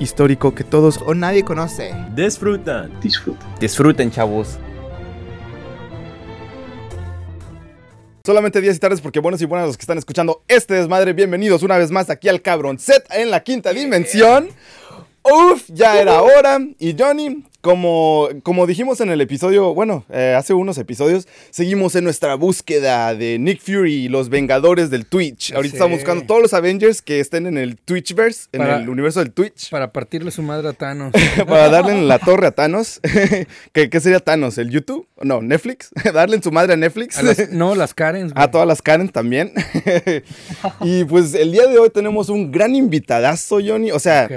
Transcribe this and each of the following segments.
Histórico que todos O nadie conoce. disfrutan. disfrutan. Disfruten, chavos. Solamente días y tardes porque buenos y buenas los que están escuchando este desmadre. Bienvenidos una vez más aquí al Cabrón Set en la quinta dimensión. Uf, ya era hora. Y Johnny, como, como dijimos en el episodio, bueno, eh, hace unos episodios, seguimos en nuestra búsqueda de Nick Fury y los Vengadores del Twitch. Ahorita Sí. estamos buscando todos los Avengers que estén en el Twitchverse, en Para- el universo del Twitch. Para partirle su madre a Thanos. para darle en la torre a Thanos. ¿Qué, qué sería Thanos? ¿El YouTube? No, Netflix. darle en su madre a Netflix. A las- no, las Karens. güey. A todas las Karen también. y pues el día de hoy tenemos un gran invitadazo, Johnny. O sea.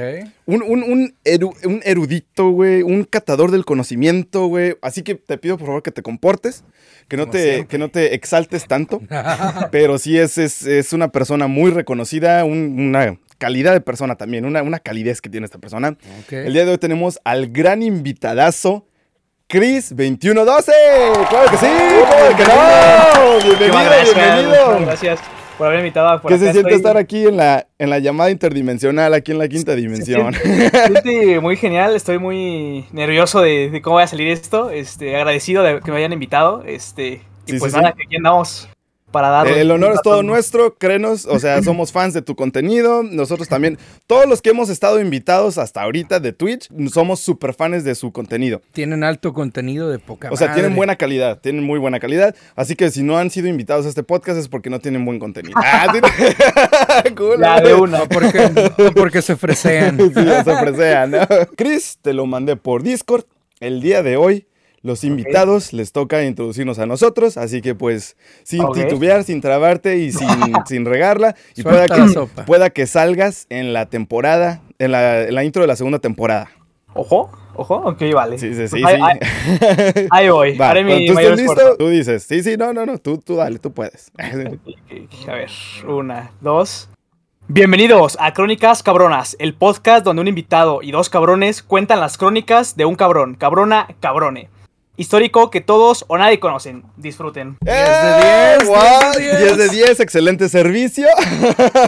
Un, un- un eru- un erudito, güey. Un catador del conocimiento, güey. Así que te pido por favor que te comportes. Que no, Como te, siempre. que no te exaltes tanto. pero sí es, es, es una persona muy reconocida. un- una calidad de persona también. Una, una calidez que tiene esta persona. El día de hoy tenemos al gran invitadazo, Chris2112. ¡Claro que sí! ¿Cómo que no? Bienvenido, gracias, bienvenido. gracias por haberme invitado. Por ¿Qué se siente estoy- estar aquí en la, en la llamada interdimensional, aquí en la quinta dimensión? Muy genial, estoy muy nervioso de, de cómo va a salir esto. Este, agradecido de que me hayan invitado. Este, y Sí, pues sí, nada, que aquí andamos para dar. El honor es todo nuestro, créenos, o sea, somos fans de tu contenido, nosotros también, todos los que hemos estado invitados hasta ahorita de Twitch, somos super fans de su contenido. Tienen alto contenido de poca O sea, tienen buena calidad, tienen muy buena calidad. Así que si no han sido invitados a este podcast es porque no tienen buen contenido. Ah, tiene- Cool. Ya, de una. O porque, porque se fresean. Sí, se ofrecean, ¿no? Chris, te lo mandé por Discord. El día de hoy, los invitados les toca introducirnos a nosotros. Así que, pues, sin titubear, sin trabarte y sin, sin regarla. Y pueda que, pueda que salgas en la temporada, en la, en la intro de la segunda temporada. Ojo, ojo, ok, vale. Sí, sí, sí. Pues ahí, sí. ahí- ahí voy, Va, haré mi tú mayor estés listo, tú dices, sí, sí, no, no, no, tú, tú dale, tú puedes. A ver, una, dos. Bienvenidos a Crónicas Cabronas, el podcast donde un invitado y dos cabrones cuentan las crónicas de un cabrón, cabrona, cabrone. Histórico que todos o nadie conocen. Disfruten. ¡Eh! de 10, guau, 10 de 10 de 10, excelente servicio.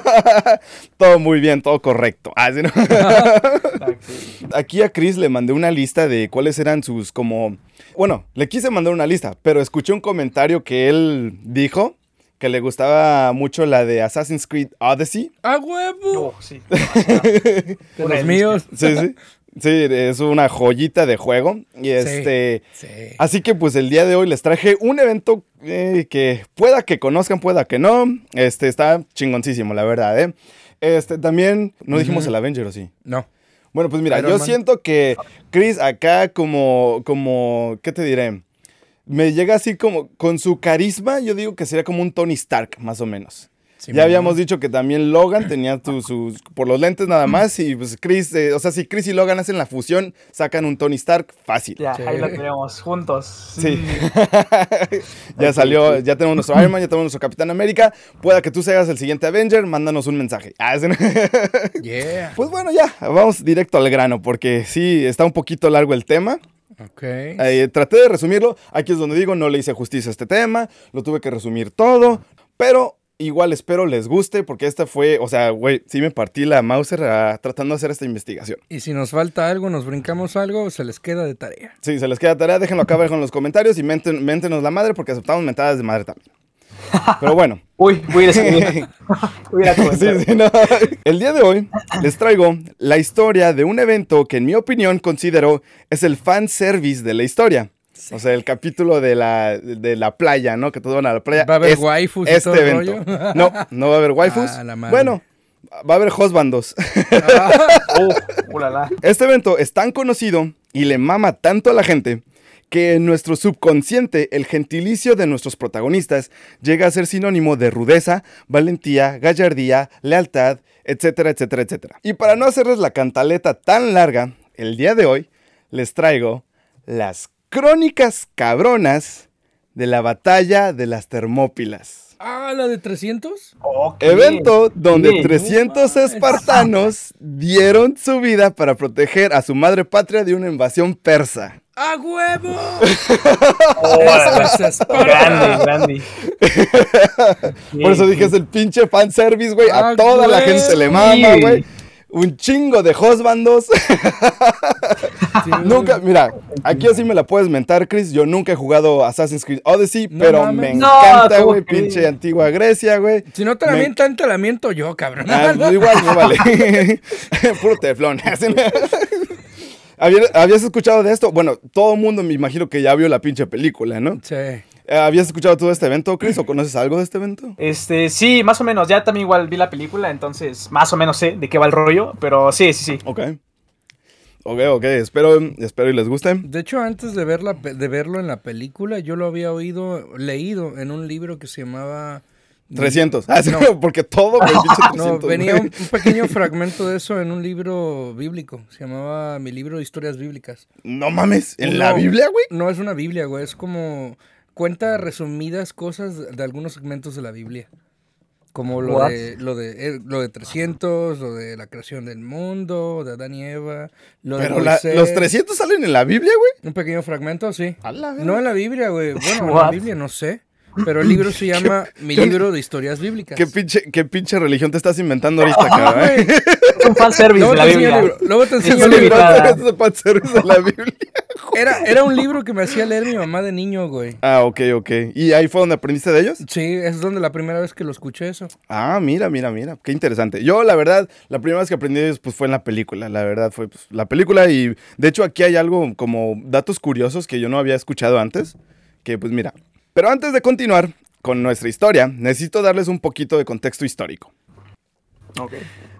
todo muy bien, todo correcto. Ah, ¿sí, no? Aquí a Chris le mandé una lista de cuáles eran sus como... Bueno, le quise mandar una lista, pero escuché un comentario que él dijo que le gustaba mucho la de Assassin's Creed Odyssey. ¡A huevo! Oh, sí. De los míos. Sí, sí. Sí, es una joyita de juego. Y este... Sí. Así que pues el día de hoy les traje un evento eh, que pueda que conozcan, pueda que no. Este está chingoncísimo, la verdad, ¿eh? Este también, no dijimos el Avenger, ¿o sí? No. Bueno, pues mira, Iron yo Man. siento que Chris acá como, como, ¿qué te diré? Me llega así como, con su carisma, yo digo que sería como un Tony Stark, más o menos. Sí, ya habíamos dicho que también Logan tenía tu- sus, por los lentes nada más, y pues Chris, eh, o sea, si Chris y Logan hacen la fusión, sacan un Tony Stark fácil. Ya, Sí. ahí lo tenemos, juntos. Sí. ya salió, ya tenemos nuestro Iron Man, ya tenemos nuestro Capitán América. Pueda que tú seas el siguiente Avenger, mándanos un mensaje. Ah. Yeah. pues bueno, ya, vamos directo al grano, porque sí, está un poquito largo el tema. Ok. Eh, traté de resumirlo. Aquí es donde digo, no le hice justicia a este tema, lo tuve que resumir todo, pero igual espero les guste, porque esta fue, o sea, güey, sí me partí la Mauser ah, tratando de hacer esta investigación. Y si nos falta algo, nos brincamos algo, se les queda de tarea. Sí, se les queda tarea, déjenlo acá abajo en los comentarios y menten, méntenos la madre, porque aceptamos mentadas de madre también. Pero bueno. Uy, voy a ir Sí, sí, no. El día de hoy les traigo la historia de un evento que en mi opinión considero es el fan service de la historia. O sea, el capítulo de la, de la playa, ¿no? Que todos van a la playa. ¿Va a haber Es- waifus y Este todo el evento. rollo? No, no va a haber waifus. Ah, la madre. bueno, va a haber husbandos. Uh, ulala. Este evento es tan conocido y le mama tanto a la gente que en nuestro subconsciente el gentilicio de nuestros protagonistas llega a ser sinónimo de rudeza, valentía, gallardía, lealtad, etcétera, etcétera, etcétera. Y para no hacerles la cantaleta tan larga, el día de hoy les traigo las crónicas cabronas de la batalla de las Termópilas. Ah, la de 300. Ok. Evento donde Sí. 300 espartanos dieron su vida para proteger a su madre patria de una invasión persa. ¡A huevo! Eso es. Grande, grande. Por eso dije, es el pinche fanservice, güey. A toda la gente le mama, güey. Un chingo de husbandos. Sí, nunca, mira, aquí así me la puedes mentar, Chris. Yo nunca he jugado Assassin's Creed Odyssey, No pero mames. me encanta, ¿cómo güey. Pinche antigua Grecia, güey. Si no te la Me- mientan, te la miento yo, cabrón. Ah, pues igual, no vale. Puro teflón. ¿Habías, habías escuchado de esto? Bueno, todo el mundo me imagino que ya vio la pinche película, ¿no? Sí. Eh, ¿Habías escuchado todo este evento, Chris? ¿O conoces algo de este evento? Este, sí, más o menos. Ya también igual vi la película, entonces más o menos sé de qué va el rollo. Pero sí, sí, sí. Ok. Ok, ok. Espero, espero y les guste. De hecho, antes de, ver la de verlo en la película, yo lo había oído, leído en un libro que se llamaba... 300. Ah, No. porque todo, güey, pinche 300. No, venía un, un pequeño fragmento de eso en un libro bíblico. Se llamaba Mi libro de historias bíblicas. No mames, ¿en la Biblia, güey? No es una Biblia, güey. Es como cuenta resumidas cosas de, de algunos segmentos de la Biblia. Como lo What? de, lo, de, eh, lo de 300, lo de la creación del mundo, de Adán y Eva. Lo de Pero la- Moisés. los 300 salen en la Biblia, güey. Un pequeño fragmento, sí. A la verga. No en la Biblia, güey. Bueno, en la? Biblia no sé. Pero el libro se llama Mi libro de historias bíblicas. ¿Qué pinche, ¿Qué pinche religión te estás inventando ahorita, cabrón? eh? Es un fanservice Luego de la Biblia. libro. Luego te enseño el libro. es fanservice de la Biblia. Era, era un libro que me hacía leer mi mamá de niño, güey. Ah, ok, ok. ¿Y ahí fue donde aprendiste de ellos? Sí, es donde la primera vez que lo escuché eso. Ah, mira, mira, mira. Qué interesante. Yo, la verdad, la primera vez que aprendí de ellos pues, fue en la película. La verdad fue pues, la película y de hecho aquí hay algo como datos curiosos que yo no había escuchado antes. Que pues mira. Pero antes de continuar con nuestra historia, necesito darles un poquito de contexto histórico. Ok.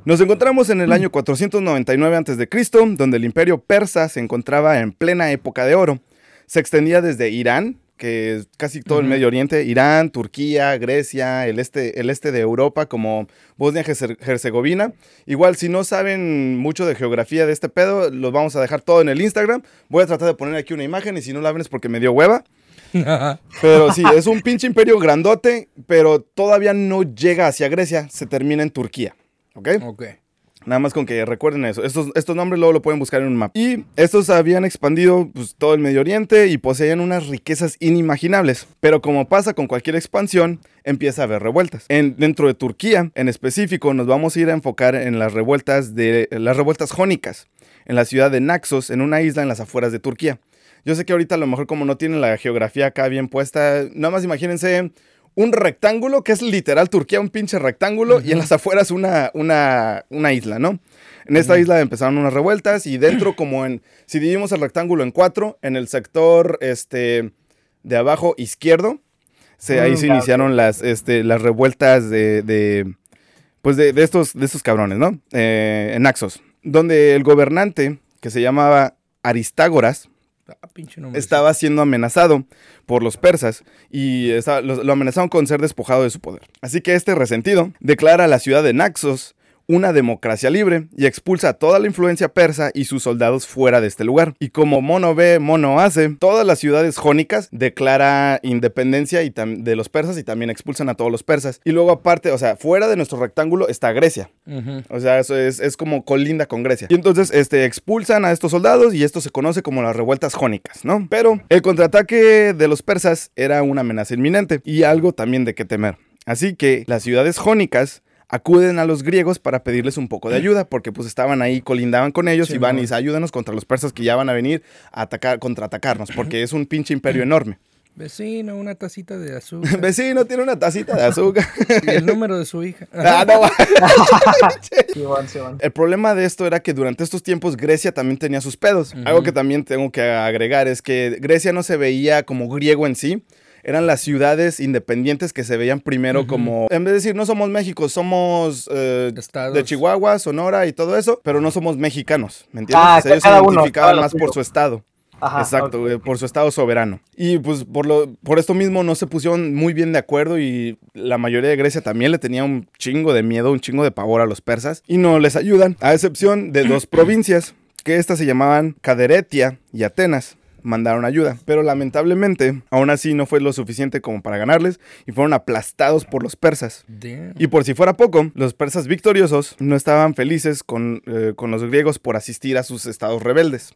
Nos encontramos en el año 499 a.C., donde el imperio persa se encontraba en plena época de oro. Se extendía desde Irán, que es casi todo el. Medio Oriente, Irán, Turquía, Grecia, el este, el este de Europa, como Bosnia-Herzegovina. Igual, si no saben mucho de geografía de este pedo, los vamos a dejar todo en el Instagram. Voy a tratar de poner aquí una imagen y si no la ven es porque me dio hueva. Pero sí, es un pinche imperio grandote, pero todavía no llega hacia Grecia, se termina en Turquía. ¿Ok? ok. Nada más con que recuerden eso. Estos, estos nombres luego lo pueden buscar en un mapa. Y estos habían expandido pues, todo el Medio Oriente y poseían unas riquezas inimaginables. Pero como pasa con cualquier expansión, empieza a haber revueltas. En, dentro de Turquía, en específico, nos vamos a ir a enfocar en las revueltas de las revueltas jónicas, en la ciudad de Naxos, en una isla en las afueras de Turquía. Yo sé que ahorita a lo mejor como no tienen la geografía acá bien puesta, nada más imagínense un rectángulo que es literal Turquía, un pinche rectángulo, y en las afueras una, una, una isla, ¿no? En esta isla empezaron unas revueltas y dentro como en, si dividimos el rectángulo en cuatro, en el sector este, de abajo izquierdo, se, ahí Mm, se iniciaron las, este, las revueltas de, de, pues de, de estos, de estos cabrones, ¿no? Eh, en Naxos, donde el gobernante, que se llamaba Aristágoras, Ah, estaba siendo amenazado por los persas y lo, lo amenazaron con ser despojado de su poder. Así que este resentido declara a la ciudad de Naxos una democracia libre y expulsa a toda la influencia persa y sus soldados fuera de este lugar. Y como mono ve, mono hace, todas las ciudades jónicas declara independencia y de los persas y también expulsan a todos los persas. Y luego aparte, o sea, fuera de nuestro rectángulo está Grecia. O sea, eso es, es como colinda con Grecia. Y entonces este, expulsan a estos soldados y esto se conoce como las revueltas jónicas, ¿no? Pero el contraataque de los persas era una amenaza inminente y algo también de qué temer. Así que las ciudades jónicas acuden a los griegos para pedirles un poco de ayuda, porque pues estaban ahí, colindaban con ellos Sí, y van y dicen, ayúdanos contra los persas que ya van a venir a atacar, contraatacarnos, porque es un pinche imperio enorme. Vecino, una tacita de azúcar. Vecino tiene una tacita de azúcar. y el número de su hija. Ah, no, Sí, van, sí, van. El problema de esto era que durante estos tiempos Grecia también tenía sus pedos. Algo que también tengo que agregar es que Grecia no se veía como griego en sí. Eran las ciudades independientes que se veían primero como... En vez de decir, no somos México, somos eh, de Chihuahua, Sonora y todo eso, pero no somos mexicanos, ¿me entiendes? Ah, O sea, ellos se identificaban más por su estado. Ajá, Exacto, güey, por su estado soberano. Y pues por, lo, por esto mismo no se pusieron muy bien de acuerdo y la mayoría de Grecia también le tenía un chingo de miedo, un chingo de pavor a los persas y no les ayudan, a excepción de dos provincias que éstas se llamaban Caderetia y Atenas. Mandaron ayuda, pero lamentablemente aún así no fue lo suficiente como para ganarles y fueron aplastados por los persas. Damn. Y por si fuera poco, los persas victoriosos no estaban felices con, eh, con los griegos por asistir a sus estados rebeldes.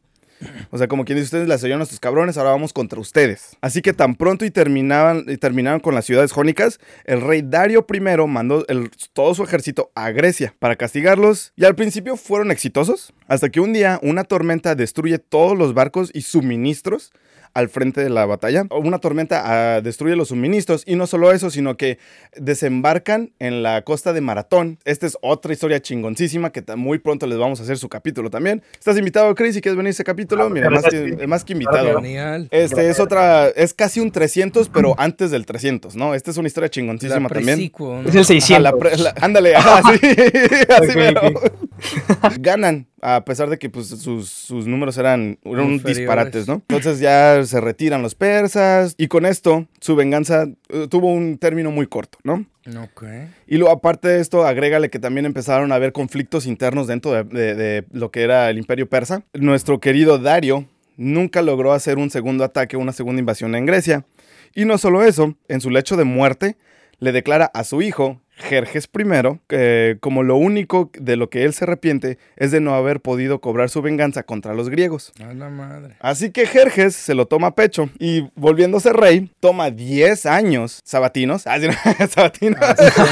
O sea, como quien dice, ustedes las oyeron a estos cabrones, ahora vamos contra ustedes. Así que tan pronto y terminaban, y terminaron con las ciudades jónicas, el rey Dario I mandó todo su ejército a Grecia para castigarlos. Y al principio fueron exitosos, hasta que un día una tormenta destruye todos los barcos y suministros al frente de la batalla. Una tormenta ah, destruye los suministros y no solo eso, sino que desembarcan en la costa de Maratón. Esta es otra historia chingoncísima que muy pronto les vamos a hacer su capítulo también. ¿Estás invitado, Chris? Si quieres venir a ese capítulo, mira, más que, más que invitado. Genial. Este es otra, es casi un 300, pero antes del 300, ¿no? Esta es una historia La chingoncísima también. Es el Ajá, 600. la pre- la- ándale, ajá, sí, así Ok, mero. ok. Ganan, a pesar de que pues, sus, sus números eran, disparates, ¿no? Entonces ya se retiran los persas y con esto su venganza eh, tuvo un término muy corto, ¿no? Ok. Y luego, aparte de esto, agrégale que también empezaron a haber conflictos internos dentro de, de- de lo que era el imperio persa. Nuestro querido Dario nunca logró hacer un segundo ataque, una segunda invasión en Grecia. Y no solo eso, en su lecho de muerte, le declara a su hijo, Jerjes I, que como lo único de lo que él se arrepiente es de no haber podido cobrar su venganza contra los griegos. A la madre. Así que Jerjes se lo toma a pecho y volviéndose rey, toma 10 años sabatinos, ah, sabatinos,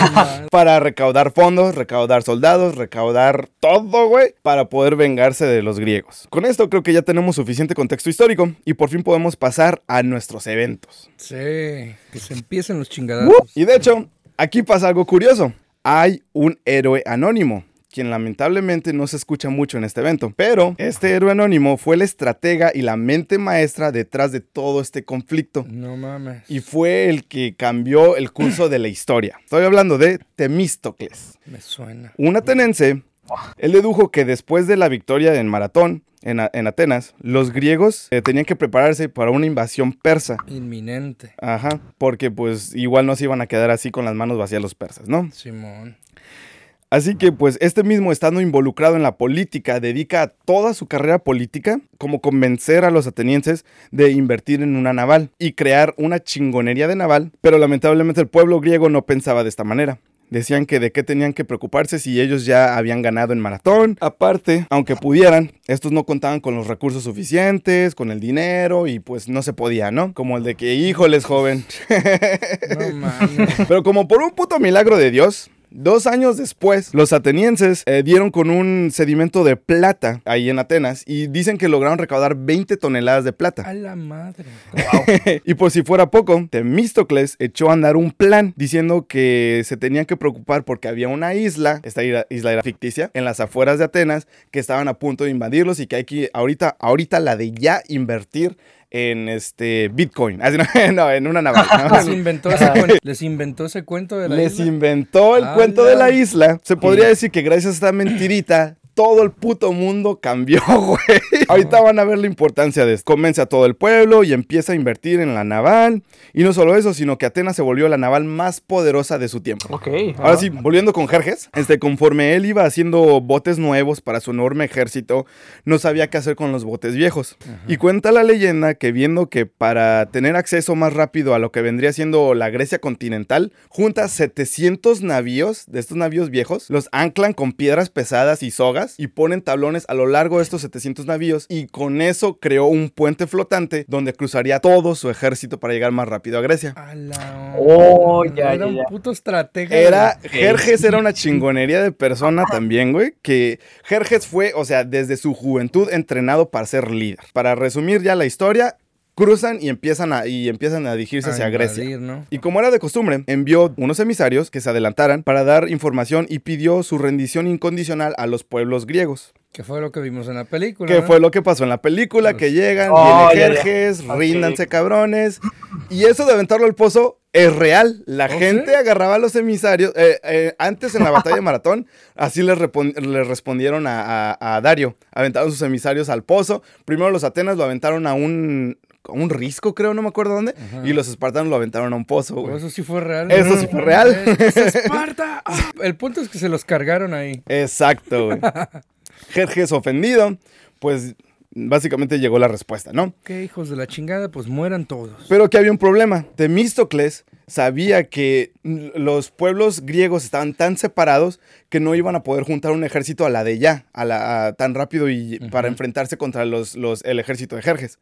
para recaudar fondos, recaudar soldados, recaudar todo, güey, para poder vengarse de los griegos. Con esto creo que ya tenemos suficiente contexto histórico y por fin podemos pasar a nuestros eventos. Sí, que se empiecen los chingadazos. Y de hecho, aquí pasa algo curioso. Hay un héroe anónimo, quien lamentablemente no se escucha mucho en este evento. Pero este héroe anónimo fue el estratega y la mente maestra detrás de todo este conflicto. No mames. Y fue el que cambió el curso de la historia. Estoy hablando de Temístocles. Me suena. Un ateniense, él dedujo que después de la victoria en Maratón, en, A- en Atenas, los griegos eh, tenían que prepararse para una invasión persa. Inminente. Ajá, porque pues igual no se iban a quedar así con las manos vacías los persas, ¿no? Simón. Así que pues este mismo estando involucrado en la política, dedica toda su carrera política como convencer a los atenienses de invertir en una naval y crear una chingonería de naval, pero lamentablemente el pueblo griego no pensaba de esta manera. Decían que de qué tenían que preocuparse si ellos ya habían ganado en maratón. Aparte, aunque pudieran, estos no contaban con los recursos suficientes, con el dinero y pues no se podía, ¿no? Como el de que, híjoles, joven, No pero como por un puto milagro de Dios, dos años después, los atenienses eh, dieron con un sedimento de plata ahí en Atenas y dicen que lograron recaudar 20 toneladas de A plata. la madre. y por si fuera poco, Temístocles echó a andar un plan diciendo que se tenían que preocupar porque había una isla, esta isla era ficticia, en las afueras de Atenas que estaban a punto de invadirlos y que hay que ahorita, ahorita la de ya invertir en este Bitcoin. Así, no, no, en una naval. ¿no? Les inventó ese cuento, les inventó ese cuento de la Les isla. inventó el ¡Hala! cuento de la isla. Se podría decir que gracias a esta mentirita, todo el puto mundo cambió, güey. Ahorita van a ver la importancia de esto. Convence a todo el pueblo y empieza a invertir en la naval. Y no solo eso, sino que Atenas se volvió la naval más poderosa de su tiempo. Ok. Ahora sí, volviendo con Jerjes, este, conforme él iba haciendo botes nuevos para su enorme ejército, no sabía qué hacer con los botes viejos. Y cuenta la leyenda que viendo que para tener acceso más rápido a lo que vendría siendo la Grecia continental, junta 700 navíos de estos navíos viejos, los anclan con piedras pesadas y sogas y ponen tablones a lo largo de estos 700 navíos y con eso creó un puente flotante donde cruzaría todo su ejército para llegar más rápido a Grecia. A la Oh, ya, Era ya, un puto estratega. Era. Jerjes era una chingonería de persona también, güey. Que Jerjes fue, o sea, desde su juventud entrenado para ser líder. Para resumir ya la historia, cruzan y empiezan a, y empiezan a dirigirse a hacia Grecia. ¿no? Y como era de costumbre, envió unos emisarios que se adelantaran para dar información y pidió su rendición incondicional a los pueblos griegos. Que fue lo que vimos en la película. Que ¿no? fue lo que pasó en la película, que llegan, Oh, viene ya, ya. Jerjes, ríndanse cabrones. Y eso de aventarlo al pozo es real. La ¿Oh, gente sí? agarraba a los emisarios. eh, eh, antes en la batalla de Maratón, así les, respondieron a, a- a Dario. Aventaron sus emisarios al pozo. Primero los Atenas lo aventaron a un, a un risco, creo, no me acuerdo dónde. Y los espartanos lo aventaron a un pozo, güey. Eso sí fue real. Eso sí fue real. ¡Es Esparta! Ah, El punto es que se los cargaron ahí. Exacto, güey. Jerjes ofendido, pues básicamente llegó la respuesta, ¿no? ¿Qué hijos de la chingada? Pues mueran todos. Pero que había un problema. Temístocles sabía que los pueblos griegos estaban tan separados que no iban a poder juntar un ejército a la de ya, a la, a- tan rápido y para enfrentarse contra los, los- el ejército de Jerjes.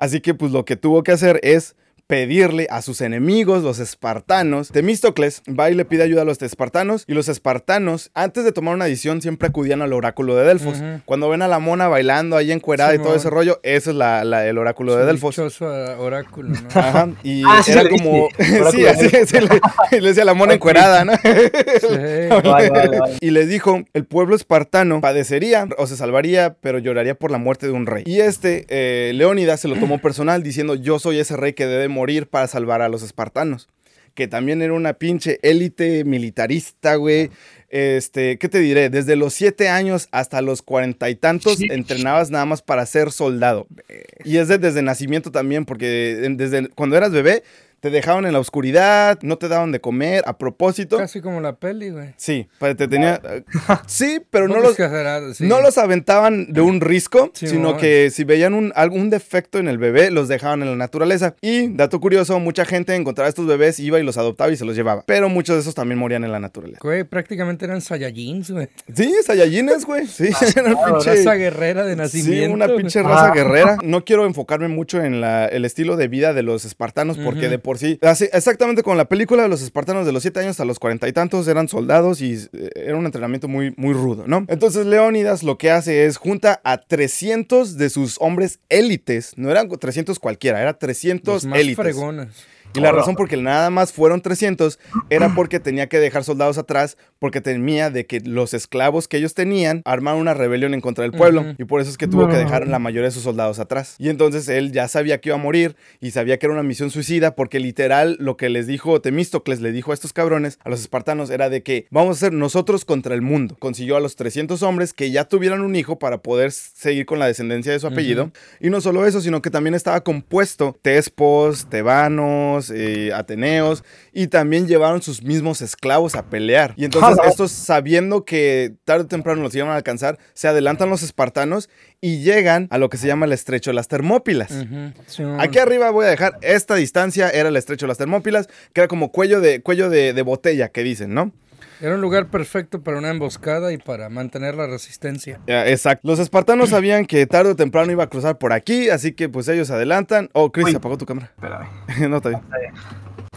Así que pues lo que tuvo que hacer es pedirle a sus enemigos, los espartanos. Temístocles va y le pide ayuda a los espartanos y los espartanos, antes de tomar una decisión, siempre acudían al oráculo de Delfos. Cuando ven a la mona bailando ahí encuerada y todo ese rollo, ese es la- la- el oráculo de Delfos. dichoso oráculo, ¿no? Ajá, y Ah, sí era como. sí, así sí, le, le decía la mona encuerada, ¿no? Sí. Vale, vale, vale. y le dijo: el pueblo espartano padecería o se salvaría, pero lloraría por la muerte de un rey. Y este, eh, Leónidas, se lo tomó personal, diciendo: Yo soy ese rey que debe morir para salvar a los espartanos. Que también era una pinche élite militarista, güey. Este, ¿qué te diré? Desde los siete años hasta los cuarenta y tantos Sí. entrenabas nada más para ser soldado. Y es de- desde nacimiento también, porque desde cuando eras bebé te dejaban en la oscuridad, no te daban de comer a propósito. Casi como la peli, güey. Sí, pues, te tenía. sí, pero no los, sí. no los aventaban de un risco, Sí, sino que si veían un, algún defecto en el bebé, los dejaban en la naturaleza. Y, dato curioso, mucha gente encontraba estos bebés, iba y los adoptaba y se los llevaba. Pero muchos de esos también morían en la naturaleza. Güey, prácticamente eran Saiyajins, güey. Sí, Saiyajines, güey. Sí, eran pinche- Raza guerrera de nacimiento. Sí, una pinche raza guerrera. No quiero enfocarme mucho en la- el estilo de vida de los espartanos, porque Ujú. de por sí, así- exactamente con la película, los espartanos de los 7 años hasta los cuarenta y tantos eran soldados y eh, era un entrenamiento muy, muy rudo, ¿no? Entonces Leónidas lo que hace es junta a 300 de sus hombres élites, no eran 300 cualquiera, era 300 Los más élites. fregones. Y la razón por que nada más fueron 300 era porque tenía que dejar soldados atrás porque temía de que los esclavos que ellos tenían armaran una rebelión en contra del pueblo. Y por eso es que tuvo que dejar la mayoría de sus soldados atrás. Y entonces él ya sabía que iba a morir y sabía que era una misión suicida porque literal lo que les dijo Temístocles, le dijo a estos cabrones, a los espartanos, era de que vamos a ser nosotros contra el mundo. Consiguió a los 300 hombres que ya tuvieran un hijo para poder seguir con la descendencia de su apellido. Y no solo eso, sino que también estaba compuesto Tespos, Tebanos, eh, Ateneos, y también llevaron sus mismos esclavos a pelear. Y entonces Estos, sabiendo que tarde o temprano los iban a alcanzar, se adelantan los espartanos y llegan a lo que se llama el estrecho de las Termópilas. Aquí arriba voy a dejar esta distancia, era el estrecho de las Termópilas, que era como cuello de, cuello de, de botella, que dicen, ¿no? Era un lugar perfecto para una emboscada y para mantener la resistencia. Exacto. Los espartanos sabían que tarde o temprano iba a cruzar por aquí, así que pues ellos se adelantan. Oh, Chris, Uy. se apagó tu cámara. Espérame. no, está bien.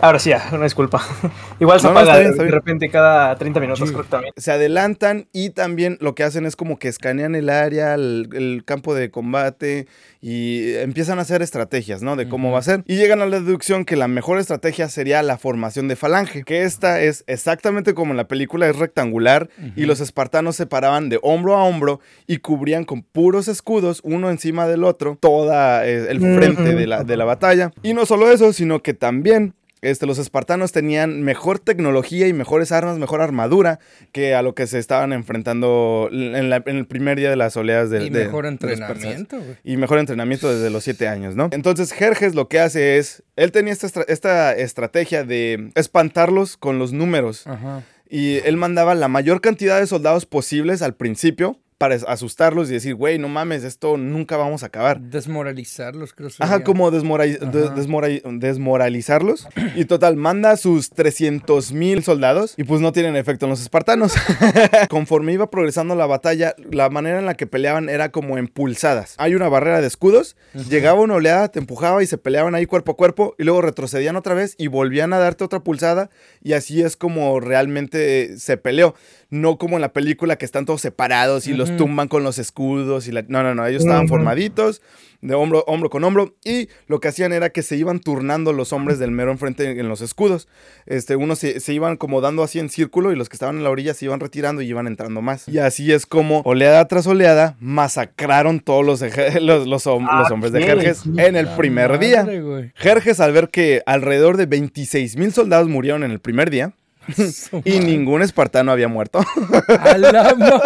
Ahora sí, ya, una disculpa. Igual se No, no, apaga está bien, está de repente cada 30 minutos, se adelantan y también lo que hacen es como que escanean el área, el, el campo de combate y empiezan a hacer estrategias, ¿no? De cómo va a ser. Y llegan a la deducción que la mejor estrategia sería la formación de falange, que esta es exactamente como en la película, es rectangular y los espartanos se paraban de hombro a hombro y cubrían con puros escudos, uno encima del otro, toda eh, el frente de la, de la batalla. Y no solo eso, sino que también este, los espartanos tenían mejor tecnología y mejores armas, mejor armadura que a lo que se estaban enfrentando en, la- en el primer día de las oleadas de, y de- mejor de entrenamiento, güey. Y mejor entrenamiento desde los siete años, ¿no? Entonces Jerjes lo que hace es, él tenía esta, esta estrategia de espantarlos con los números. Ajá. Y él mandaba la mayor cantidad de soldados posibles al principio para asustarlos y decir, güey, no mames, esto nunca vamos a acabar. Desmoralizarlos, creo. Ajá, sería. como Ajá. desmora- desmoralizarlos. Y total, manda sus 300 mil soldados y pues no tienen efecto en los espartanos. Conforme iba progresando la batalla, la manera en la que peleaban era como en pulsadas. Hay una barrera de escudos, llegaba una oleada, te empujaba y se peleaban ahí cuerpo a cuerpo y luego retrocedían otra vez y volvían a darte otra pulsada y así es como realmente se peleó. No como en la película que están todos separados y los Tumban con los escudos y la... No, no, no, ellos estaban formaditos de hombro, hombro con hombro y lo que hacían era que se iban turnando los hombres del mero enfrente en los escudos. Este, unos se, se iban como dando así en círculo y los que estaban en la orilla se iban retirando y iban entrando más. Y así es como oleada tras oleada masacraron todos los, los, los hom- Ah, los hombres de Jerjes en el primer día. madre. Jerjes al ver que alrededor de 26 mil soldados murieron en el primer día y ningún espartano había muerto, A la madre.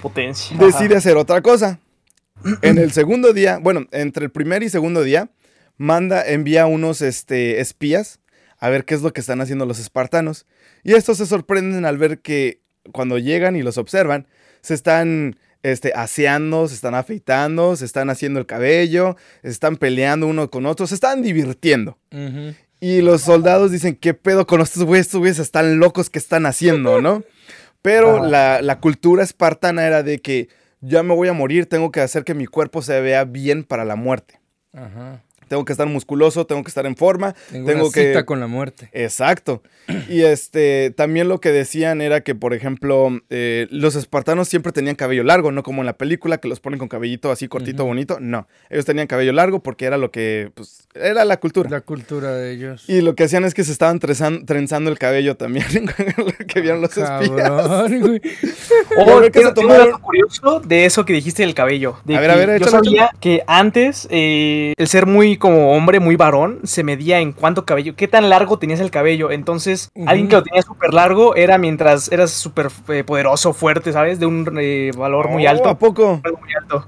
Potencia. decide hacer otra cosa. En el segundo día, bueno, entre el primer y segundo día, manda, envía unos este, espías a ver qué es lo que están haciendo los espartanos. Y estos se sorprenden al ver que cuando llegan y los observan, se están este, aseando, se están afeitando, se están haciendo el cabello, se están peleando uno con otro, se están divirtiendo. Y los soldados dicen, ¿qué pedo con estos güeyes? Estos güeyes están locos, ¿qué están haciendo, no? Pero la, la cultura espartana era de que ya me voy a morir, tengo que hacer que mi cuerpo se vea bien para la muerte. Ajá. Tengo que estar musculoso, tengo que estar en forma, Tengo, tengo, una que... cita con la muerte. Exacto. Y este, también lo que decían era que, por ejemplo, eh, los espartanos siempre tenían cabello largo, no como en la película que los ponen con cabellito así cortito, bonito. No, ellos tenían cabello largo porque era lo que, pues, era la cultura. La cultura de ellos. Y lo que hacían es que se estaban trenzan- trenzando el cabello también, que vieron los espías. Cabrón, güey. Oh, ve que se tengo, curioso de eso que dijiste del cabello. de A ver, a ver, yo sabía que antes eh, el ser muy como hombre, muy varón, se medía en cuánto cabello, qué tan largo tenías el cabello. Entonces, alguien que lo tenía súper largo era mientras eras súper eh, poderoso, fuerte, ¿sabes? De un eh, valor muy Oh, alto. ¿A poco? algo muy alto.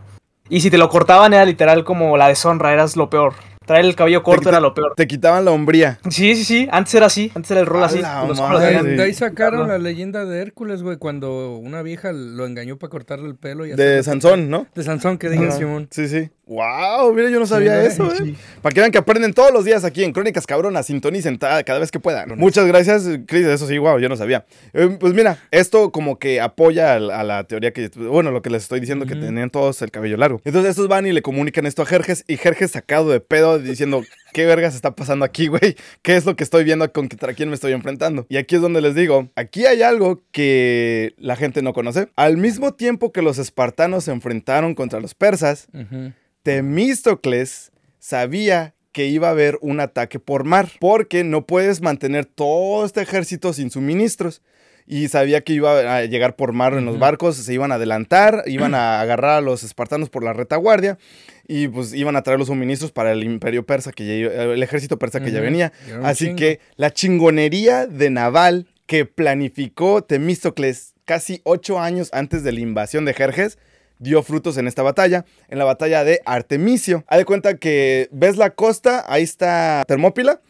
Y si te lo cortaban era literal como la deshonra, eras lo peor. Traer el cabello corto te- era lo peor. Te quitaban la hombría. Sí, sí, sí. Antes era así. Antes era el rol A así. De, ahí sacaron la leyenda de Hércules, güey, cuando una vieja lo engañó para cortarle el pelo. y De Sansón, ¿no? De Sansón, que diga. Simón. Sí, sí. Wow, mira, yo no sabía eso, ¿eh? Para que vean que aprenden todos los días aquí en Crónicas Cabronas, sintonicen cada vez que puedan. Muchas gracias, Chris, eso sí, wow, yo no sabía. Eh, pues mira, esto como que apoya a, la- a la teoría que, bueno, lo que les estoy diciendo, que tenían todos el cabello largo. Entonces estos van y le comunican esto a Jerjes, y Jerjes sacado de pedo diciendo, ¿qué vergas está pasando aquí, güey? ¿Qué es lo que estoy viendo? ¿Contra quién me estoy enfrentando? Y aquí es donde les digo, aquí hay algo que la gente no conoce. Al mismo tiempo que los espartanos se enfrentaron contra los persas, Ujú. Temístocles sabía que iba a haber un ataque por mar, porque no puedes mantener todo este ejército sin suministros. Y sabía que iba a llegar por mar en los barcos, se iban a adelantar, iban a agarrar a los espartanos por la retaguardia y pues iban a traer los suministros para el imperio persa, que ya el ejército persa que ya venía. Así chingo. que la chingonería de naval que planificó Temístocles casi ocho años antes de la invasión de Jerjes dio frutos en esta batalla, en la batalla de Artemisio. Haz de cuenta que ves la costa, ahí está Termópila,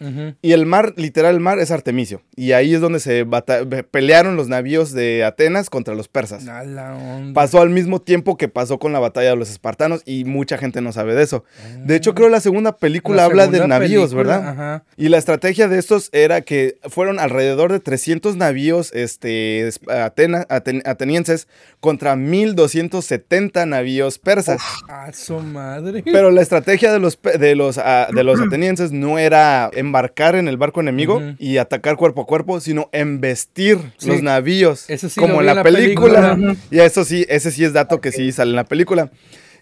y el mar, literal el mar, es Artemisio. Y ahí es donde se pelearon los navíos de Atenas contra los persas. Pasó al mismo tiempo que pasó con la batalla de los espartanos y mucha gente no sabe de eso. De hecho, creo la segunda película La habla de navíos, película, ¿verdad? Ajá. Y la estrategia de estos era que fueron alrededor de 300 navíos este, es- Atena- aten- atenienses contra 1270 navíos persas. A su madre. Pero la estrategia de los, de los, ah, de los atenienses no era embarcar en el barco enemigo y atacar cuerpo a cuerpo, sino embestir Sí. los navíos. Eso sí como en la, en la película. película. Y eso sí, ese sí es dato que sí sale en la película.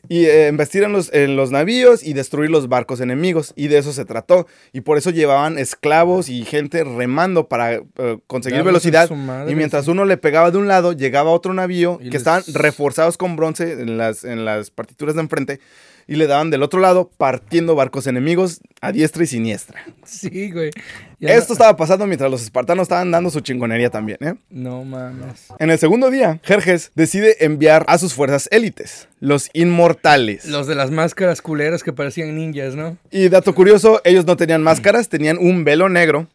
Y eh, embestir en los, en los navíos y destruir los barcos enemigos. Y de eso se trató. Y por eso llevaban esclavos y gente remando para eh, conseguir velocidad. madre, y mientras uno le pegaba de un lado, llegaba otro navío que les- estaban reforzados con bronce en las, en las partituras de enfrente. Y le daban del otro lado, partiendo barcos enemigos a diestra y siniestra. Sí, güey. Ya Esto no- estaba pasando mientras los espartanos estaban dando su chingonería también, ¿eh? No mames. En el segundo día, Jerjes decide enviar a sus fuerzas élites, los inmortales. Los de las máscaras culeras que parecían ninjas, ¿no? Y dato curioso, ellos no tenían máscaras, tenían un velo negro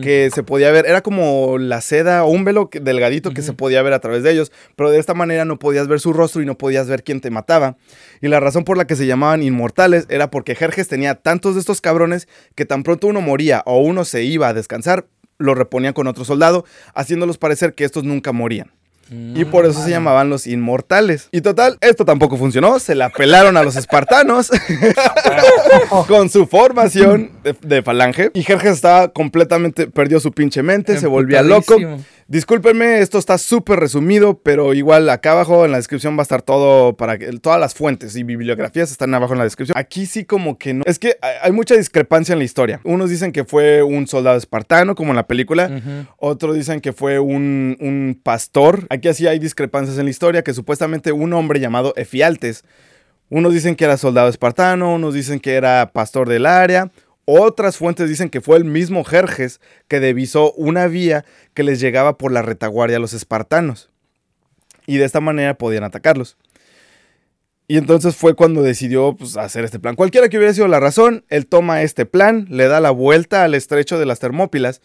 Que se podía ver, era como la seda o un velo que- delgadito que se podía ver a través de ellos, pero de esta manera no podías ver su rostro y no podías ver quién te mataba. Y la razón por la que se llamaban inmortales era porque Jerjes tenía tantos de estos cabrones que tan pronto uno moría o uno se iba a descansar, lo reponían con otro soldado, haciéndolos parecer que estos nunca morían. Y por eso se llamaban los inmortales. Y total, esto tampoco funcionó. Se la pelaron a los espartanos con su formación de, de falange. Y Jerjes estaba completamente, perdió su pinche mente, se volvía loco. Discúlpenme, esto está súper resumido, pero igual acá abajo en la descripción va a estar todo para que todas las fuentes y bibliografías están abajo en la descripción. Aquí sí como que no. Es que hay, mucha discrepancia en la historia. Unos dicen que fue un soldado espartano, como en la película. Otros dicen que fue un, un pastor. Aquí así hay discrepancias en la historia, que supuestamente un hombre llamado Efialtes. Unos dicen que era soldado espartano, unos dicen que era pastor del área. Otras fuentes dicen que fue el mismo Jerjes que divisó una vía que les llegaba por la retaguardia a los espartanos. Y de esta manera podían atacarlos. Y entonces fue cuando decidió pues, hacer este plan. Cualquiera que hubiera sido la razón, él toma este plan, le da la vuelta al estrecho de las Termópilas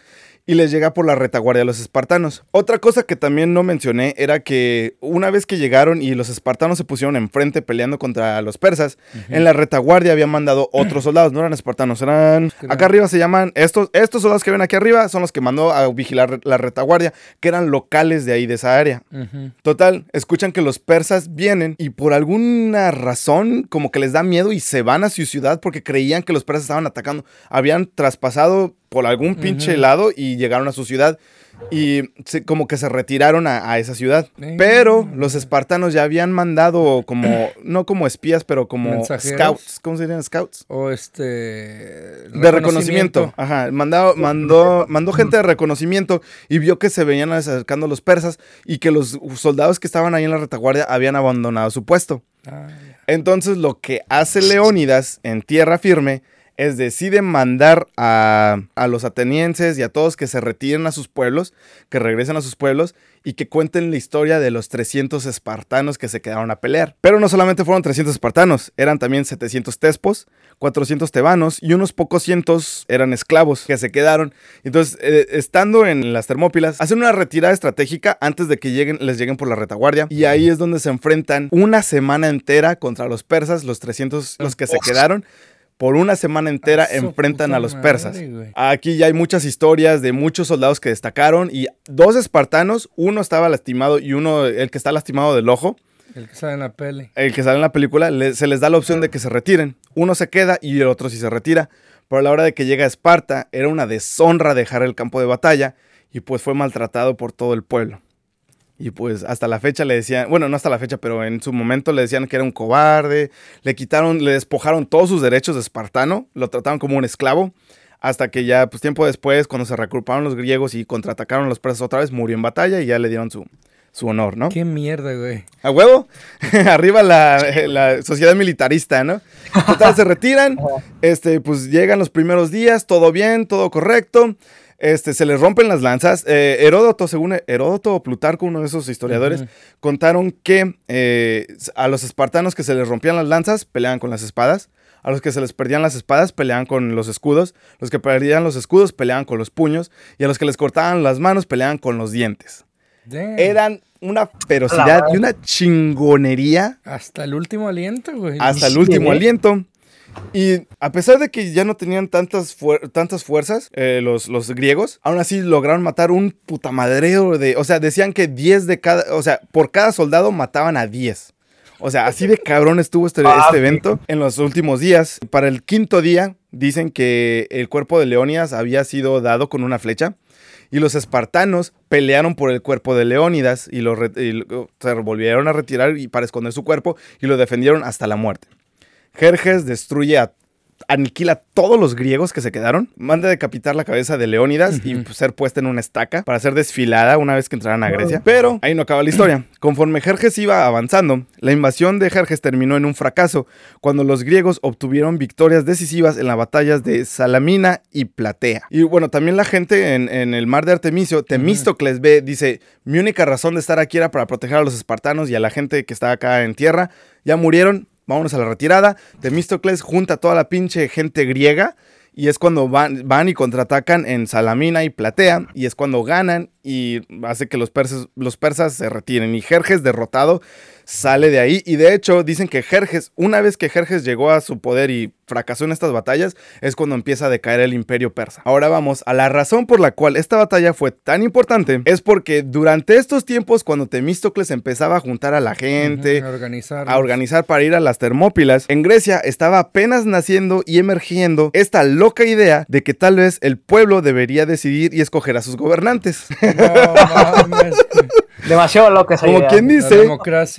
y les llega por la retaguardia a los espartanos. Otra cosa que también no mencioné era que una vez que llegaron y los espartanos se pusieron enfrente peleando contra los persas, en la retaguardia habían mandado otros soldados, no eran espartanos, eran... Acá arriba se llaman, estos, estos soldados que ven aquí arriba son los que mandó a vigilar la retaguardia, que eran locales de ahí, de esa área. Total, escuchan que los persas vienen y por alguna razón como que les da miedo y se van a su ciudad porque creían que los persas estaban atacando. Habían traspasado por algún pinche Ujú. lado y llegaron a su ciudad y se- como que se retiraron a, a esa ciudad. Eh. Pero los espartanos ya habían mandado como, no como espías, pero como Mensajeros. scouts. ¿Cómo se dirían scouts? O este. De reconocimiento. Ajá. Mandó, mandó, mandó gente de reconocimiento y vio que se venían acercando los persas y que los soldados que estaban ahí en la retaguardia habían abandonado su puesto. Ah. Entonces lo que hace Leónidas en tierra firme es decide mandar a, a los atenienses y a todos que se retiren a sus pueblos, que regresen a sus pueblos y que cuenten la historia de los 300 espartanos que se quedaron a pelear. Pero no solamente fueron 300 espartanos, eran también 700 tespos, 400 tebanos y unos pocos cientos eran esclavos que se quedaron. Entonces, eh, estando en las Termópilas, hacen una retirada estratégica antes de que lleguen, les lleguen por la retaguardia. Y ahí es donde se enfrentan una semana entera contra los persas, los 300, los que se quedaron. Por una semana entera enfrentan a los madre, persas. Aquí ya hay muchas historias de muchos soldados que destacaron y dos espartanos, uno estaba lastimado y uno, el que está lastimado del ojo, El que sale en la peli. el que sale en la película, le- se les da la opción de que se retiren. Uno se queda y el otro sí se retira. Pero a la hora de que llega a Esparta, era una deshonra dejar el campo de batalla y pues fue maltratado por todo el pueblo. Y pues hasta la fecha le decían, bueno, no hasta la fecha, pero en su momento le decían que era un cobarde, le quitaron, le despojaron todos sus derechos de espartano, lo trataban como un esclavo, hasta que ya, pues tiempo después, cuando se recruparon los griegos y contraatacaron a los persas otra vez, murió en batalla y ya le dieron su, su honor, ¿no? Qué mierda, güey. A huevo. Arriba la, la sociedad militarista, ¿no? Total, se retiran. Este, pues llegan los primeros días, todo bien, todo correcto. Este, se les rompen las lanzas. Eh, Heródoto, según Heródoto o Plutarco, uno de esos historiadores, contaron que eh, a los espartanos que se les rompían las lanzas peleaban con las espadas. A los que se les perdían las espadas peleaban con los escudos. Los que perdían los escudos peleaban con los puños. Y a los que les cortaban las manos peleaban con los dientes. Damn. Eran una ferocidad y una chingonería Hasta el último aliento, güey. hasta el último ¿eh? aliento. Y a pesar de que ya no tenían tantas, fuer- tantas fuerzas, eh, los, los griegos, aún así lograron matar un putamadreo de... O sea, decían que 10 de cada... O sea, por cada soldado mataban a 10. O sea, así de cabrón estuvo este, Ah, este evento en los últimos días. Para el quinto día, dicen que el cuerpo de Leónidas había sido dado con una flecha. Y los espartanos pelearon por el cuerpo de Leónidas y, lo re- y lo- se volvieron a retirar y para esconder su cuerpo y lo defendieron hasta la muerte. Jerjes destruye a aniquila a todos los griegos que se quedaron, manda decapitar la cabeza de Leónidas y pues, ser puesta en una estaca para ser desfilada una vez que entraran a Grecia. Pero ahí no acaba la historia. Conforme Jerjes iba avanzando, la invasión de Jerjes terminó en un fracaso cuando los griegos obtuvieron victorias decisivas en las batallas de Salamina y Platea. Y bueno, también la gente en, en el mar de Artemisio, Temístocles ve, dice, mi única razón de estar aquí era para proteger a los espartanos y a la gente que está acá en tierra. Ya murieron, vámonos a la retirada. Temístocles junta a toda la pinche gente griega y es cuando van, y contraatacan en Salamina y Platea y es cuando ganan y hace que los persas, los persas se retiren. Y Jerjes derrotado sale de ahí y de hecho dicen que Jerjes, una vez que Jerjes llegó a su poder y fracasó en estas batallas, es cuando empieza a decaer el imperio persa. Ahora vamos a la razón por la cual esta batalla fue tan importante, es porque durante estos tiempos cuando Temístocles empezaba a juntar a la gente, a organizar. a organizar para ir a las Termópilas, en Grecia estaba apenas naciendo y emergiendo esta loca idea de que tal vez el pueblo debería decidir y escoger a sus gobernantes. No mames. Demasiado loca esa Como idea. quien dice,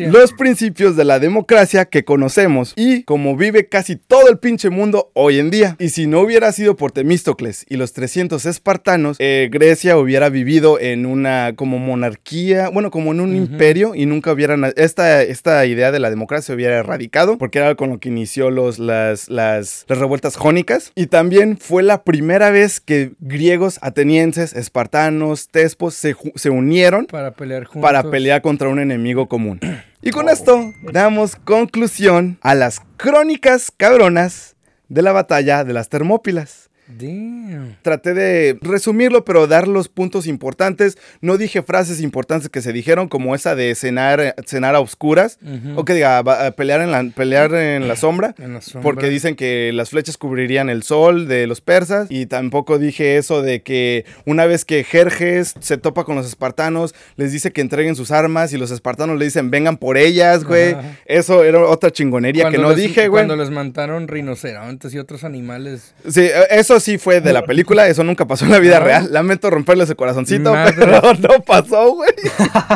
los principios de la democracia que conocemos y como vive casi todo el pinche mundo hoy en día. Y si no hubiera sido por Temístocles y los 300 espartanos, eh, Grecia hubiera vivido en una como monarquía, bueno, como en un imperio y nunca hubiera na- esta, esta idea de la democracia se hubiera erradicado porque era con lo que inició los, las, las, las revueltas jónicas. Y también fue la primera vez que griegos, atenienses, espartanos, tespos se, se unieron Para pelear juntos. para pelear contra un enemigo común. Y con esto damos conclusión a las crónicas cabronas de la batalla de las Termópilas. Damn. Traté de resumirlo, pero dar los puntos importantes. No dije frases importantes que se dijeron, como esa de cenar, cenar a oscuras. O que diga, a pelear en la, pelear en la sombra. En la sombra. Porque dicen que las flechas cubrirían el sol de los persas. Y tampoco dije eso de que una vez que Jerjes se topa con los espartanos, les dice que entreguen sus armas y los espartanos le dicen vengan por ellas, güey. Eso era otra chingonería que no les- dije, güey. Cuando les mataron rinocerontes y otros animales. Sí, eh, eso sí fue de la película, eso nunca pasó en la vida ¿No? real. Lamento romperles el corazoncito, Madre. pero no pasó, güey.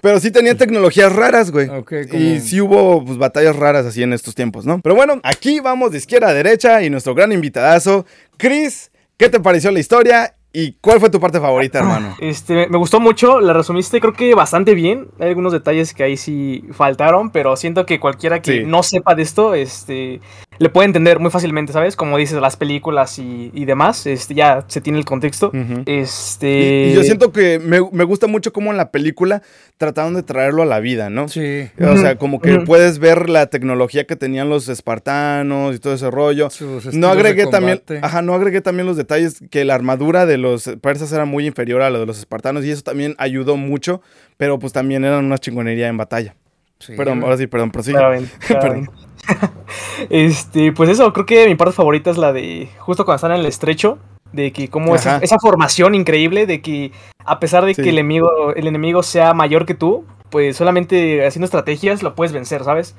Pero sí tenían tecnologías raras, güey. Ok, Y sí hubo pues, batallas raras así en estos tiempos, ¿no? Pero bueno, aquí vamos de izquierda a derecha y nuestro gran invitadazo, Chris, ¿qué te pareció la historia y cuál fue tu parte favorita, hermano? Este, me gustó mucho, la resumiste creo que bastante bien. Hay algunos detalles que ahí sí faltaron, pero siento que cualquiera que Sí. no sepa de esto, este, le puede entender muy fácilmente, ¿sabes? Como dices, las películas y, y demás, este, ya se tiene el contexto. Este... Y, y yo siento que me, me gusta mucho cómo en la película trataron de traerlo a la vida, ¿no? Sí. O sea, como que puedes ver la tecnología que tenían los espartanos y todo ese rollo. Sus No agregué también, ajá, no agregué también los detalles que la armadura de los persas era muy inferior a la de los espartanos y eso también ayudó mucho, pero pues también eran una chingonería en batalla. Sí, perdón, ahora sí, perdón, prosigue. Claro, bien, claro, Perdón. este, pues eso, creo que mi parte favorita es la de justo cuando están en el estrecho, de que como esa, formación increíble de que a pesar de Sí. que el enemigo, el enemigo sea mayor que tú, pues solamente haciendo estrategias lo puedes vencer, ¿sabes?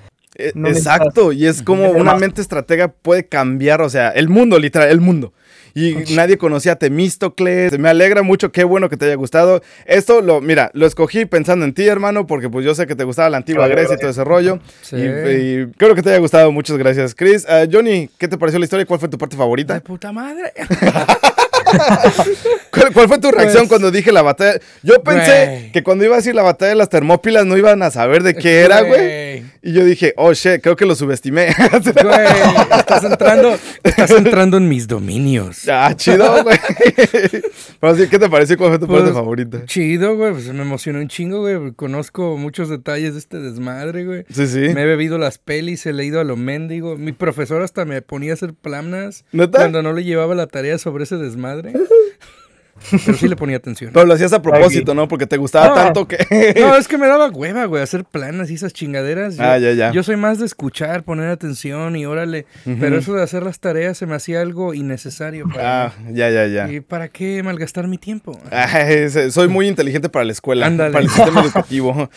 No Exacto, y es como una mente estratega puede cambiar, o sea, el mundo, literal, el mundo. Y nadie conocía a Temístocles. Me alegra mucho, qué bueno que te haya gustado. Esto lo, mira, lo escogí pensando en ti, hermano, porque pues yo sé que te gustaba la antigua Grecia y todo ese rollo. Sí. Y, y creo que te haya gustado. Muchas gracias, Chris. Ah, Johnny, ¿qué te pareció la historia? ¿Cuál fue tu parte favorita? De puta madre. ¿Cuál, fue tu reacción Pues- cuando dije la batalla? Yo pensé que cuando iba a decir la batalla de las Termópilas no iban a saber de qué era, güey. Y yo dije, oh shit, creo que lo subestimé. Güey, estás entrando, estás entrando en mis dominios. ah, chido, güey. Pero sí, ¿qué te pareció? ¿Cuál fue tu parte Pues, favorita? Chido, güey, pues me emocionó un chingo, güey. Conozco muchos detalles de este desmadre, güey. Sí, sí. Me he bebido las pelis, he leído a lo mendigo. Mi profesor hasta me ponía a hacer planas ¿Neta? cuando no le llevaba la tarea sobre ese desmadre. Pero sí le ponía atención. Pero lo hacías a propósito, ¿no? Porque te gustaba No. tanto que... No, es que me daba hueva, güey, hacer planas y esas chingaderas. Yo, Ah, ya, ya. Yo soy más de escuchar, poner atención y órale. Pero eso de hacer las tareas se me hacía algo innecesario para Ah, ya, ya, ya. ¿Y para qué malgastar mi tiempo? Ay, se- soy muy inteligente para la escuela, Ándale. para el sistema educativo.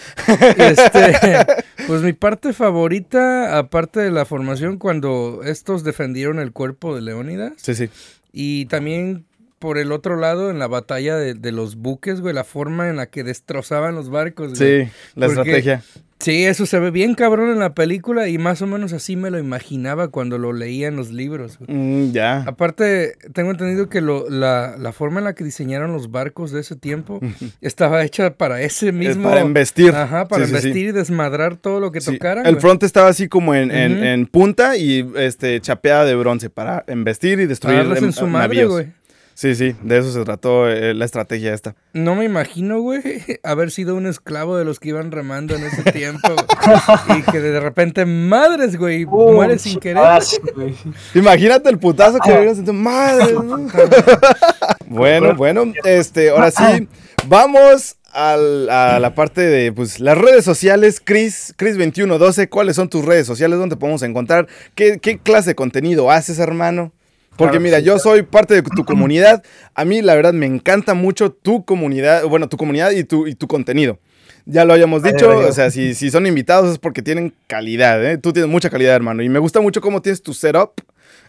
Este, pues mi parte favorita, aparte de la formación, cuando estos defendieron el cuerpo de Leónidas. Sí, sí. Y también por el otro lado, en la batalla de, de los buques, güey, la forma en la que destrozaban los barcos, güey. Sí, la Porque- estrategia. Sí, eso se ve bien cabrón en la película y más o menos así me lo imaginaba cuando lo leía en los libros. Mm, ya. Aparte, tengo entendido que lo- la, la forma en la que diseñaron los barcos de ese tiempo estaba hecha para ese Es mismo... para embestir. Ajá, para Sí, sí, sí. embestir y desmadrar todo lo que Sí, tocaran. El güey. front estaba así como en, en- punta y este chapeada de bronce para embestir y destruir em- en su madre, navíos. güey. Sí, sí, de eso se trató eh, la estrategia esta. No me imagino, güey, haber sido un esclavo de los que iban remando en ese tiempo. güey. y que de repente, madres, güey, Uh, mueres sin querer. ah, güey. Imagínate el putazo que hubieras sentido. Madre. ¿no? bueno, bueno, este, ahora sí, vamos al- a la parte de pues, las redes sociales. Chris, Chris2112, ¿cuáles son tus redes sociales? ¿Dónde te podemos encontrar? ¿Qué, qué clase de contenido haces, hermano? Porque Claro, mira, sí, yo soy parte de tu comunidad. A mí, la verdad, me encanta mucho tu comunidad, bueno, tu comunidad y tu, y tu contenido. Ya lo habíamos dicho, o sea, si, si son invitados es porque tienen calidad, ¿eh? Tú tienes mucha calidad, hermano. Y me gusta mucho cómo tienes tu setup.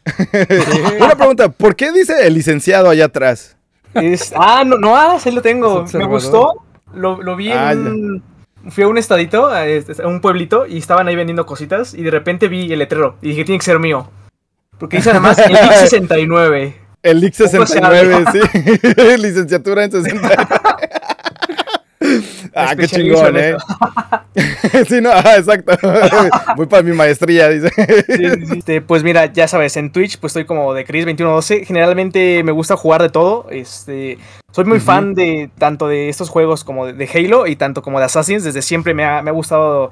Una pregunta, ¿por qué dice el licenciado allá atrás? Es- ah, no, no, ah, sí lo tengo. Me gustó. Lo, lo vi en Ah, un- Fui a un estadito, este- a un pueblito, y estaban ahí vendiendo cositas. Y de repente vi el letrero. Y dije, tiene que ser mío. Porque dice además el X69. El Lic Poco se 69, sí. Licenciatura en 69. ah, qué chingón, ¿eh? sí, no, ah, exacto. Voy para mi maestría, dice. Sí, sí, sí. Este, pues mira, ya sabes, en Twitch pues estoy como de Chris2112. Generalmente me gusta jugar de todo. Este, soy muy fan de tanto de estos juegos como de, de Halo y tanto como de Assassins. Desde siempre me ha, me ha gustado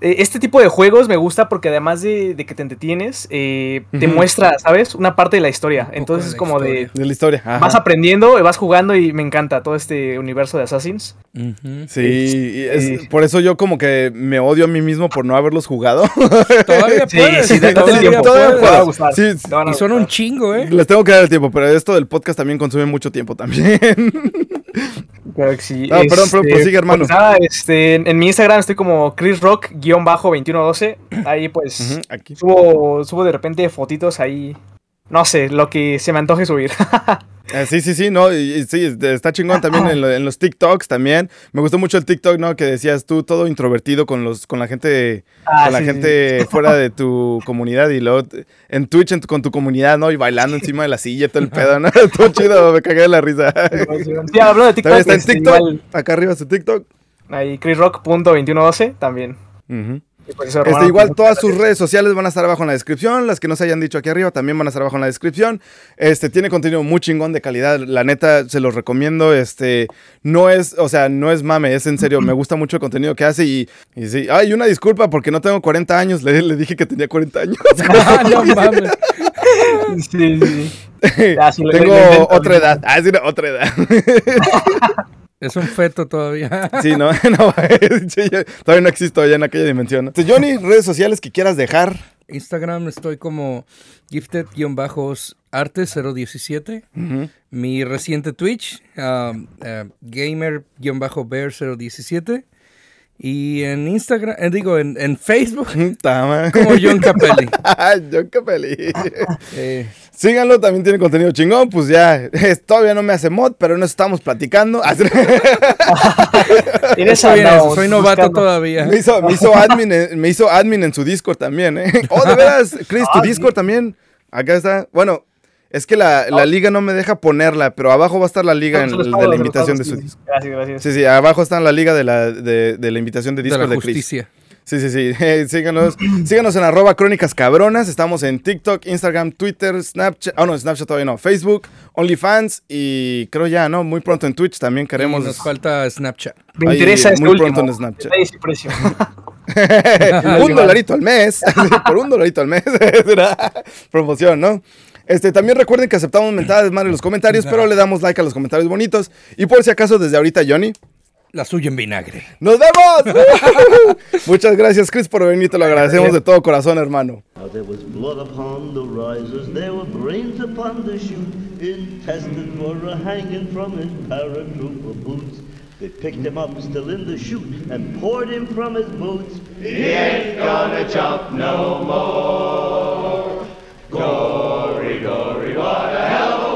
este tipo de juegos me gusta porque además de, de que te entretienes, eh, te muestra, ¿sabes? Una parte de la historia. Entonces de es como de... historia. De la historia. ajá. Vas aprendiendo, vas jugando y me encanta todo este universo de Assassins. Sí, y es- Sí. por eso yo como que me odio a mí mismo por no haberlos jugado. Todavía Sí, puedes. sí, date el todavía tiempo. todavía puedes. Gustar. Sí, Y son un chingo, ¿eh? Les tengo que dar el tiempo, pero esto del podcast también consume mucho tiempo también. Claro que sí. Ah, perdón, perdón, prosigue, hermano. pues nada, este, en, mi Instagram estoy como Chris Rock-2112. Ahí pues Aquí. subo, subo de repente fotitos ahí. No sé, lo que se me antoje subir. Ah, sí, sí, sí, no, y, y sí, este, está chingón también en, lo- en los TikToks también. Me gustó mucho el TikTok, ¿no? Que decías tú todo introvertido con los, con la gente, Ah, con la sí, gente fuera de tu comunidad y luego en Twitch en tu- con tu comunidad, ¿no? Y bailando encima de la silla y todo el pedo, ¿no? todo chido, me cagué de la risa. sí. Sí, hablando de TikTok, está en este, TikTok, igual, acá arriba su TikTok. ahí chrisrock.2112 también. Pues Este, igual todas sus redes sociales van a estar abajo en la descripción. Las que no se hayan dicho aquí arriba también van a estar abajo en la descripción. Este tiene contenido muy chingón de calidad. La neta, se los recomiendo. Este no es, o sea, no es mame, es en serio. Me gusta mucho el contenido que hace. Y, y sí. Ay, una disculpa porque no tengo 40 años. Le, le dije que tenía 40 años. Ah, no mames. Sí, sí. Ya, tengo otra edad. Ah, sí, no, otra edad. Es un feto todavía. Sí, no, no, todavía no existo ya en aquella dimensión. Johnny, redes sociales que quieras dejar. Instagram estoy como gifted-arte017. Ujú. Mi reciente Twitch, um, eh, gamer-bear017. Y en Instagram, eh, digo, en, en Facebook, como John Capelli. John Capelli. Eh, Síganlo, también tiene contenido chingón. Pues ya, es- todavía no me hace mod, pero no estamos platicando. En eso soy, soy novato buscando. todavía. me, hizo, me, hizo admin en, me hizo admin en su Discord también, ¿eh? Oh, de veras, Chris, tu Ah. Discord también. Acá está. Bueno, es que la, la liga no me deja ponerla, pero abajo va a estar la liga en- de la invitación de su sí. Discord. Gracias, gracias. Sí, sí, abajo está la liga de la, de, de la invitación de De Discord la de, Chris. justicia. Sí, sí, sí. Síganos, síganos en arroba crónicas cabronas. Estamos en TikTok, Instagram, Twitter, Snapchat. Ah, no, Snapchat todavía no. Facebook, OnlyFans y creo ya, ¿no? Muy pronto en Twitch también Y queremos. nos falta Snapchat. Me Ahí, interesa este muy último. pronto en Snapchat. Precio. un dolarito al mes. Por un dolarito al mes. Será promoción, ¿no? Este, también recuerden que aceptamos mentadas de madre en los comentarios, pero le damos like a los comentarios bonitos. Y por si acaso, desde ahorita, Johnny, La suya en vinagre. ¡nos vemos! Muchas gracias, Chris, por venir. Te lo agradecemos de todo corazón, hermano. Now there was blood upon the risers, there were brains upon the chute, intestines a hanging from his paratrooper boots. They picked him up still in the chute and poured him from his boots. He ain't gonna jump no more. Glory, glory, what a hell